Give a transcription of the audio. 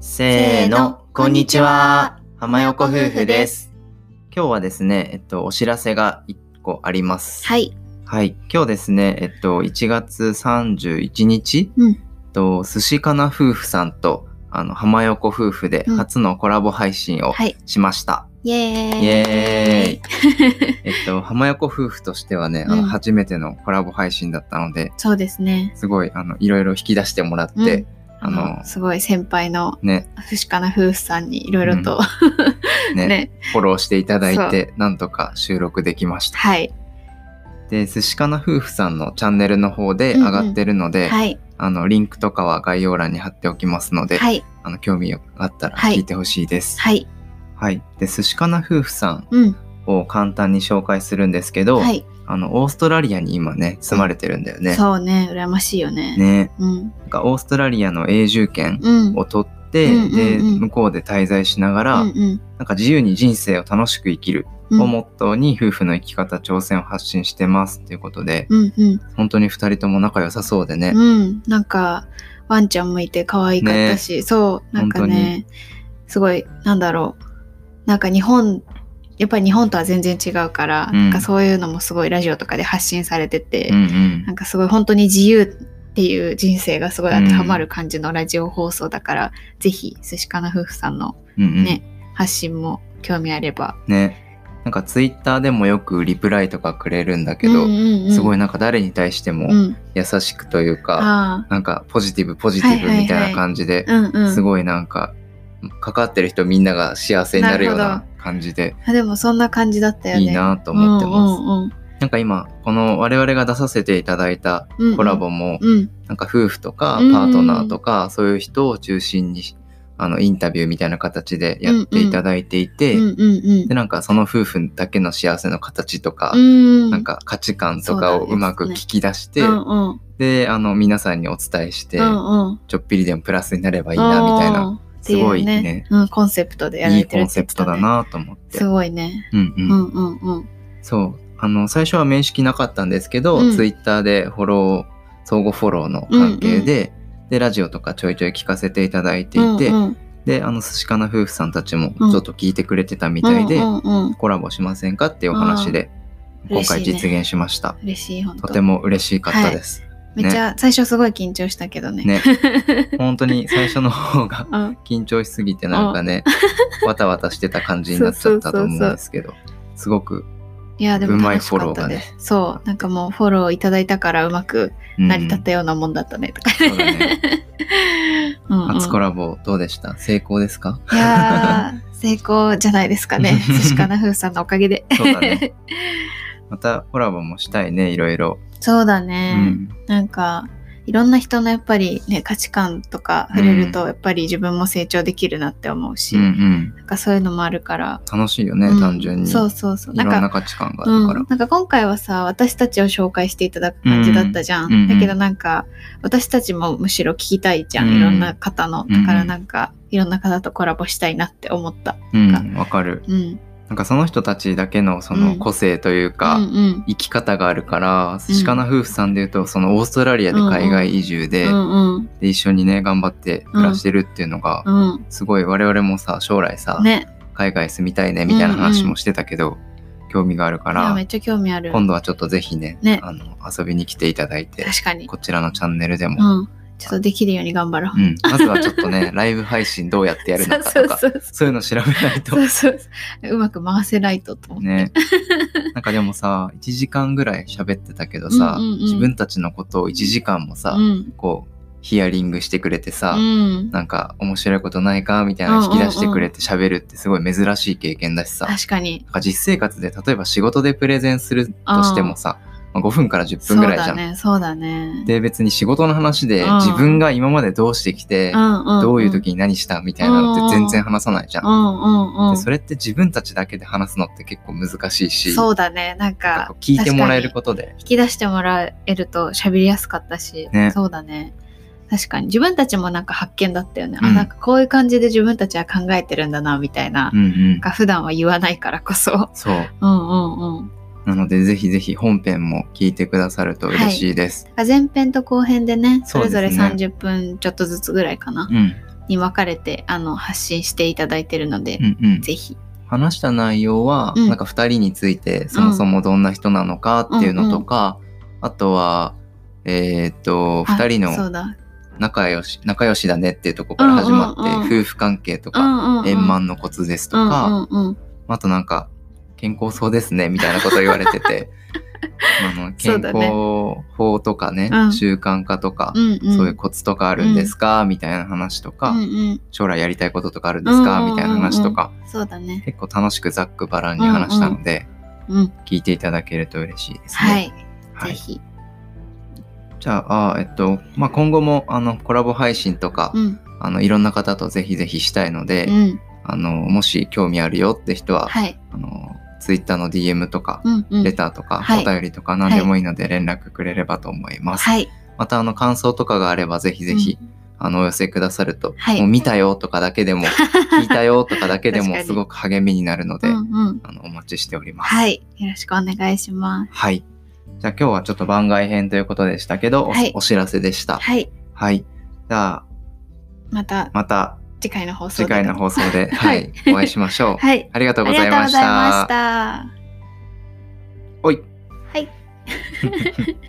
せーの、こんにちは。浜横夫婦です。今日はですね、えっと、お知らせが1個あります。はい。はい。今日ですね、えっと、1月31日、うんえっと、寿司かな夫婦さんと、あの、浜横夫婦でうん初のコラボ配信をはい。しました。イエーイ。イエーイ えっと、浜横夫婦としてはね、あの、うん初めてのコラボ配信だったので、そうですね。すごい、あの、いろいろ引き出してもらって、うんあのすごい先輩のね、ふしかな夫婦さんにいろいろと、ねね。フォローしていただいて、なんとか収録できました。はい。で、寿司かな夫婦さんのチャンネルの方で上がってるので、はい。あの、リンクとかは概要欄に貼っておきますので、はい。あの、興味があったらはい聞いてほしいです。はい。はい。で、寿司かな夫婦さんうん。を簡単に紹介するんですけど、はい。あの、オーストラリアに今ね、住まれてるんだよね。そうね。羨ましいよね。ね。うん。なんかオーストラリアの永住権うん。を取って、うんうんうんで、向こうで滞在しながら、うんうんなんか自由に人生を楽しく生きるうんをモットーに夫婦の生き方挑戦を発信してますっていうことで、うんうん本当に二人とも仲良さそうでね。うん。なんか、ワンちゃんもいて可愛かったし、そう、なんかね、すごい、なんだろう。なんか日本、やっぱり日本とは全然違うから、うん。なんかそういうのもすごいラジオとかで発信されてて、うんうん。なんかすごい本当に自由っていう人生がすごい当てはまる感じのラジオ放送だから、ぜひ、寿司かな夫婦さんのうんうん。ね発信も興味あれば。ね。なんかツイッターでもよくリプライとかくれるんだけど、すごいいなんか誰に対してもうん、優しくというか、あなんかポジティブポジティブみたいな感じであ、、うんうん。すごいなんか、関わってる人みんなが幸せになるような感じで、あでもそんな感じだったよね。いいなと思ってます。うんうんなんか今、この我々が出させていただいたうんうん。コラボも、うん。なんか夫婦とかうんパートナーとか、そういう人を中心にあのインタビューみたいな形でやっていただいていて、うんうんうん。でなんかその夫婦だけの幸せの形とか、うん。なんか価値観とかをそうまく聞き出して、うんうん。であの皆さんにお伝えして、うんうん。ちょっぴりでもプラスになればいいなみたいな、うんすごいってうね。うん、コンセプトでやらいいれてるコンセプトだなと思って。すごいね。うんうん。うんうんうん。そう。あの最初は面識なかったんですけど、うん。ツイッターでフォロー相互フォローの関係で、でラジオとかちょいちょい聞かせていただいていて、うんうん。であの寿司かな夫婦さんたちもうん。ちょっと聞いてくれてたみたいで、うんうんうん。コラボしませんかっていうお話で、今回実現しました。嬉しい本当。とても嬉しかったです。めっちゃ最初すごい緊張したけどね。ね 本当に最初の方がうん緊張しすぎてなんかね、わたわたしてた感じになっちゃったと思うんですけど、すごく、いやでもうまい楽しかったフォローがねです。そうなんかもうフォローいただいたからうまくうん成り立ったようなもんだったねとか。そうだね。うんうん初コラボどうでした？成功ですか？いやー 成功じゃないですかね。寿司かな夫婦さんのおかげで。そうだね。またコラボもしたいね、いろいろ。そうだうね。ん。なんかいろんな人のやっぱりね価値観とか触れるとやっぱり自分も成長できるなって思うし、うんうん。なんかそういうのもあるから、楽しいよね、うん単純に。そうそうそういろんななんか価値観があうん、るから。なんか今回はさ私たちを紹介していただく感じだったじゃん、うんうんうんだけどなんか私たちもむしろ聞きたいじゃん、うんいろんな方のうんだからなんか、いろんな方とコラボしたいなって思ったうん、わかる。うんなんかその人たちだけのそうのん。個性というか、うんうん。生き方があるから、寿司かな夫婦さんで言うと、そのオーストラリアで海外移住で、うんうん。で一緒にね、頑張って暮らしてるっていうのが、うん。すごい我々もさ、将来さ、ね。海外住みたいねみたいな話もしてたけど、興味があるからめ、っちゃ興味ある。今度はちょっとぜひね、ねあの遊びに来ていただいて、確かにこちらのチャンネルでも、うんちょっとできるように頑張ろう、うん。まずはちょっとね、ライブ配信どうやってやるのかとか、そういうの調べないと。そ。うそうそう。うまく回せないとと思って、ね。なんかでもさ、1時間ぐらい喋ってたけどさ、うんうんうん。自分たちのことを1時間もさ、うん。こう、ヒアリングしてくれてさ、うん、なんか面白いことないかみたいなの引き出してくれて喋るってすごい珍しい経験だしさ、確かに。なんか実生活で例えば仕事でプレゼンするとしてもさ、まあ、5分から10分ぐらいじゃん。そうだねそうだね。で別に仕事の話でうん。自分が今までどうしてきて、どどういう時に何したみたいなのって全然話さないじゃん。うんうんうん。でそれって自分たちだけで話すのって結構難しいしそうだねなんか聞いてもらえることで。に。引き出してもらえると喋りやすかったし、ね。そうだね。確かに。自分たちもなんか発見だったよね、あうん。なんかこういう感じで自分たちは考えてるんだなみたいな、うんうん。普段は言わないからこそ。そう。うんうんので、ぜひぜひ本編も聞いてくださると嬉しいです。前編と後編でねそれぞれそうですね30分ちょっとずつぐらいかな、うん。に分かれてあの発信していただいてるので、うんうん。ぜひ。話した内容は、うん。なんか2人についてそもそもどんな人なのかっていうのとか、あとは、えーっと、あ2人のそうだ。仲良し、仲良しだねっていうところから始まって、うんうんうん。夫婦関係とか、うんうんうん。円満のコツですとか、うんうんうん。あとなんか、健康そうですねみたいなこと言われてて、あのそ健康法とかね、うん。習慣化とか、うんうん。そういうコツとかあるんですか、みたいな話とか、うんうん。将来やりたいこととかあるんですか、うんうんうんうん。みたいな話とか、そうだね。結構楽しくざっくばらんに話したので、うん聞いていただけると嬉しいですね。はい、はい。ぜひ。じゃあ、あえっと、まあ、今後もあのコラボ配信とか、うん。あのいろんな方とぜひぜひしたいので、うん。あのもし興味あるよって人は、はい。あのツイッターの DM とか、うんうん。レターとか、はい。お便りとか何でもいいので連絡くれればと思います。はい。またあの感想とかがあればぜひぜひ、うんあのお寄せくださると、はい。もう見たよとかだけでも 聞いたよとかだけでもすごく励みになるので、うんうん。あのお待ちしております。はい。よろしくお願いします。はい。じゃあ今日はちょっと番外編ということでしたけど、おはい。お知らせでした。はい。はい。じゃあまた。また次回の放送で次回の放送で、は はいい、お会いしましょう。はいありがとうございま。したおい。はい